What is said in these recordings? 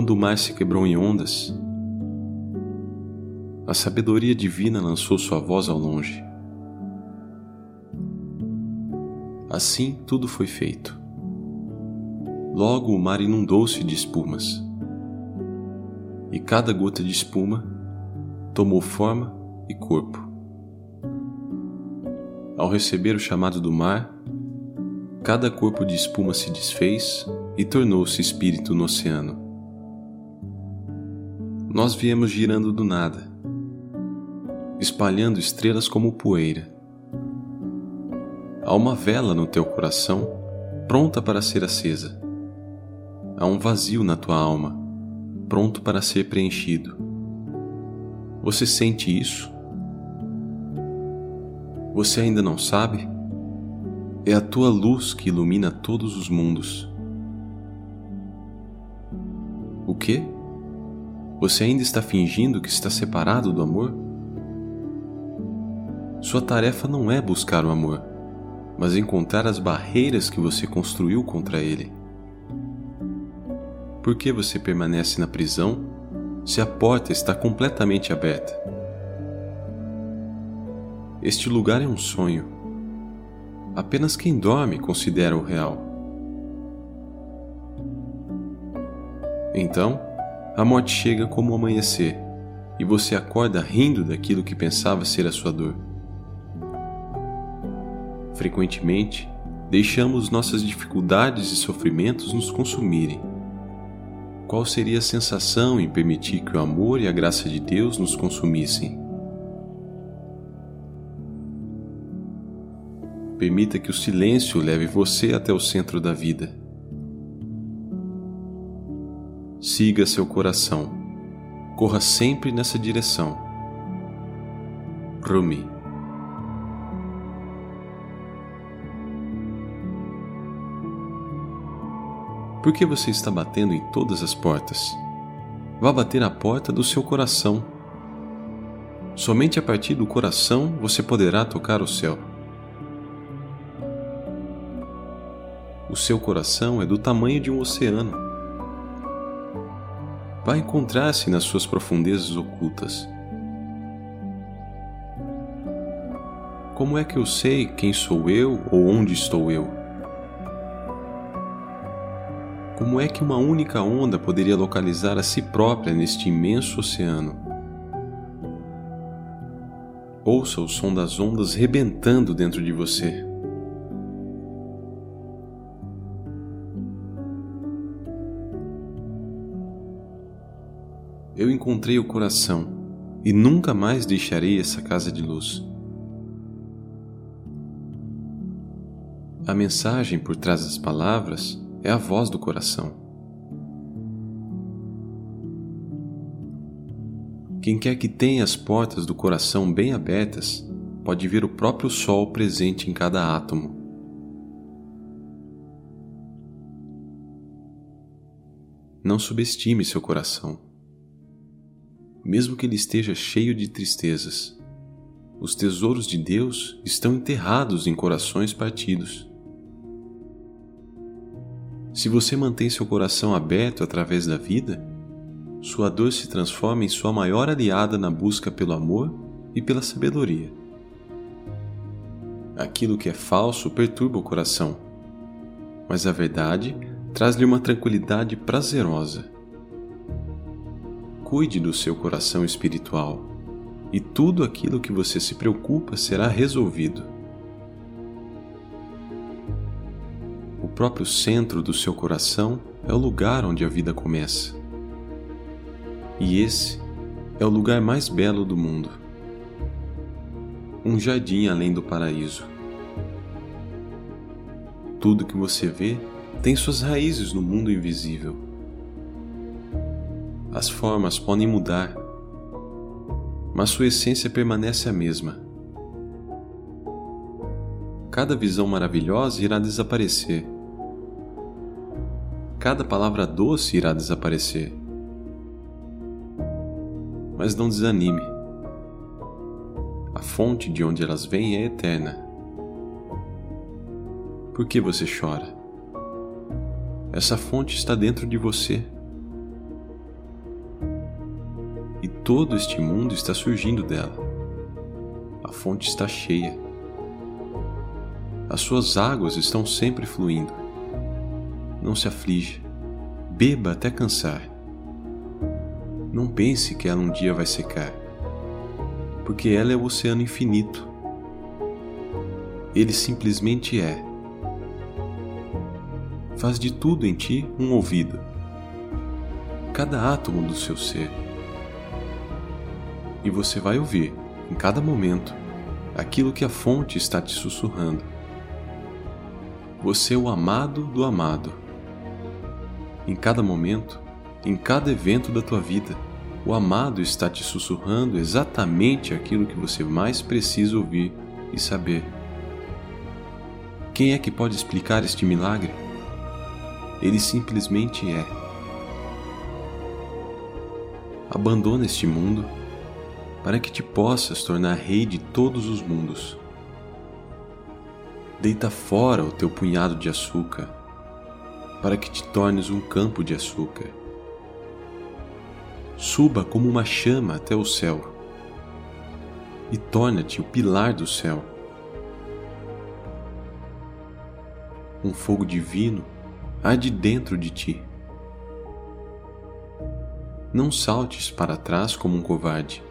Quando o mar se quebrou em ondas, a sabedoria divina lançou sua voz ao longe. Assim tudo foi feito. Logo o mar inundou-se de espumas, e cada gota de espuma tomou forma e corpo. Ao receber o chamado do mar, cada corpo de espuma se desfez e tornou-se espírito no oceano. Nós viemos girando do nada, espalhando estrelas como poeira. Há uma vela no teu coração, pronta para ser acesa. Há um vazio na tua alma, pronto para ser preenchido. Você sente isso? Você ainda não sabe? É a tua luz que ilumina todos os mundos. O que? Você ainda está fingindo que está separado do amor? Sua tarefa não é buscar o amor, mas encontrar as barreiras que você construiu contra ele. Por que você permanece na prisão se a porta está completamente aberta? Este lugar é um sonho. Apenas quem dorme considera o real. Então, a morte chega como o amanhecer e você acorda rindo daquilo que pensava ser a sua dor. Frequentemente, deixamos nossas dificuldades e sofrimentos nos consumirem. Qual seria a sensação em permitir que o amor e a graça de Deus nos consumissem? Permita que o silêncio leve você até o centro da vida Siga seu coração. Corra sempre nessa direção. Rumi. Por que você está batendo em todas as portas? Vá bater a porta do seu coração. Somente a partir do coração você poderá tocar o céu. O seu coração é do tamanho de um oceano vai encontrar-se nas suas profundezas ocultas. Como é que eu sei quem sou eu ou onde estou eu? Como é que uma única onda poderia localizar a si própria neste imenso oceano? Ouça o som das ondas rebentando dentro de você. Eu encontrei o coração e nunca mais deixarei essa casa de luz. A mensagem por trás das palavras é a voz do coração. Quem quer que tenha as portas do coração bem abertas pode ver o próprio sol presente em cada átomo. Não subestime seu coração mesmo que ele esteja cheio de tristezas. Os tesouros de Deus estão enterrados em corações partidos. Se você mantém seu coração aberto através da vida, sua dor se transforma em sua maior aliada na busca pelo amor e pela sabedoria. Aquilo que é falso perturba o coração, mas a verdade traz-lhe uma tranquilidade prazerosa cuide do seu coração espiritual e tudo aquilo que você se preocupa será resolvido. O próprio centro do seu coração é o lugar onde a vida começa. E esse é o lugar mais belo do mundo um jardim além do paraíso. Tudo que você vê tem suas raízes no mundo invisível as formas podem mudar, mas sua essência permanece a mesma. Cada visão maravilhosa irá desaparecer. Cada palavra doce irá desaparecer. Mas não desanime. A fonte de onde elas vêm é eterna. Por que você chora? Essa fonte está dentro de você todo este mundo está surgindo dela. A fonte está cheia. As suas águas estão sempre fluindo. Não se aflija. Beba até cansar. Não pense que ela um dia vai secar, porque ela é o oceano infinito. Ele simplesmente é. Faz de tudo em ti um ouvido, cada átomo do seu ser. E você vai ouvir, em cada momento, aquilo que a fonte está te sussurrando. Você é o amado do amado. Em cada momento, em cada evento da tua vida, o amado está te sussurrando exatamente aquilo que você mais precisa ouvir e saber. Quem é que pode explicar este milagre? Ele simplesmente é. Abandona este mundo para que te possas tornar rei de todos os mundos. Deita fora o teu punhado de açúcar para que te tornes um campo de açúcar suba como uma chama até o céu e torna-te o pilar do céu. Um fogo divino arde dentro de ti. Não saltes para trás como um covarde.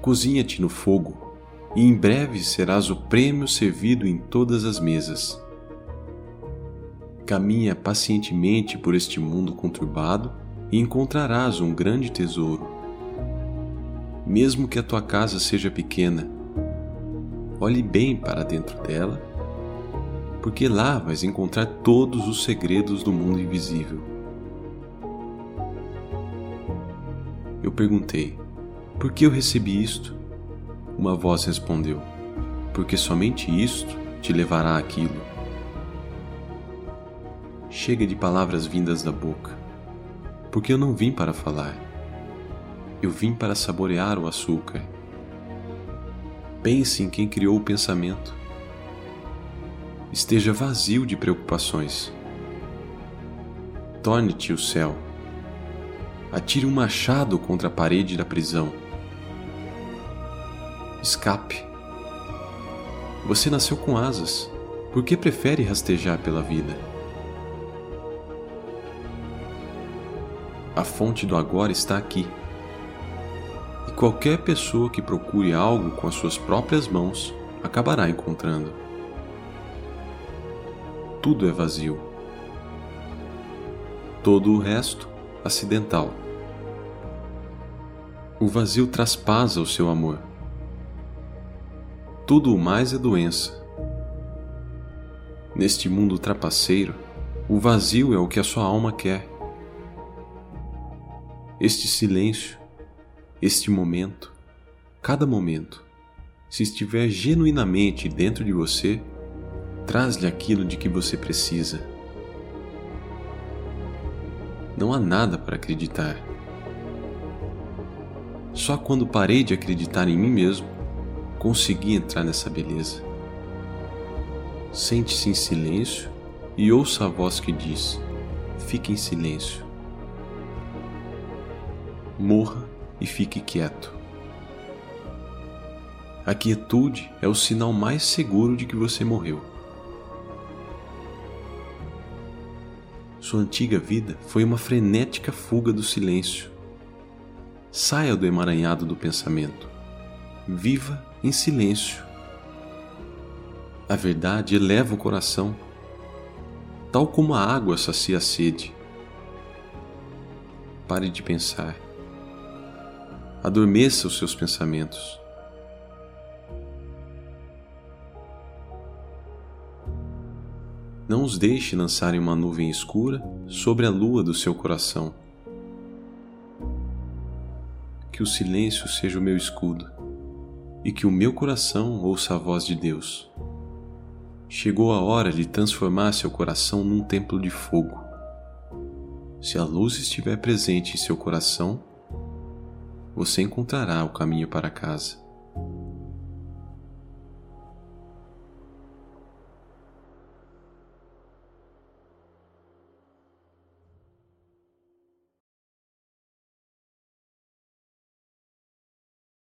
Cozinha-te no fogo, e em breve serás o prêmio servido em todas as mesas. Caminha pacientemente por este mundo conturbado e encontrarás um grande tesouro. Mesmo que a tua casa seja pequena, olhe bem para dentro dela, porque lá vais encontrar todos os segredos do mundo invisível. Eu perguntei: Por que eu recebi isto? Uma voz respondeu: Porque somente isto te levará àquilo. Chega de palavras vindas da boca porque eu não vim para falar. Eu vim para saborear o açúcar. Pense em quem criou o pensamento. Esteja vazio de preocupações. Torne-te o céu. Atire um machado contra a parede da prisão. Escape. Você nasceu com asas. Por que prefere rastejar pela vida? A fonte do agora está aqui. E qualquer pessoa que procure algo com as suas próprias mãos acabará encontrando. Tudo é vazio. Todo o resto, acidental. O vazio traspasa o seu amor. Tudo o mais é doença. Neste mundo trapaceiro, o vazio é o que a sua alma quer este silêncio, este momento, cada momento, se estiver genuinamente dentro de você, traz-lhe aquilo de que você precisa. Não há nada para acreditar. Só quando parei de acreditar em mim mesmo, consegui entrar nessa beleza. Sente-se em silêncio e ouça a voz que diz: fique em silêncio morra e fique quieto. A quietude é o sinal mais seguro de que você morreu. Sua antiga vida foi uma frenética fuga do silêncio. Saia do emaranhado do pensamento. Viva em silêncio. A verdade eleva o coração, tal como a água sacia a sede. Pare de pensar adormeça os seus pensamentos. Não os deixe lançarem uma nuvem escura sobre a lua do seu coração. Que o silêncio seja o meu escudo e que o meu coração ouça a voz de Deus. Chegou a hora de transformar seu coração num templo de fogo. Se a luz estiver presente em seu coração, você encontrará o caminho para casa.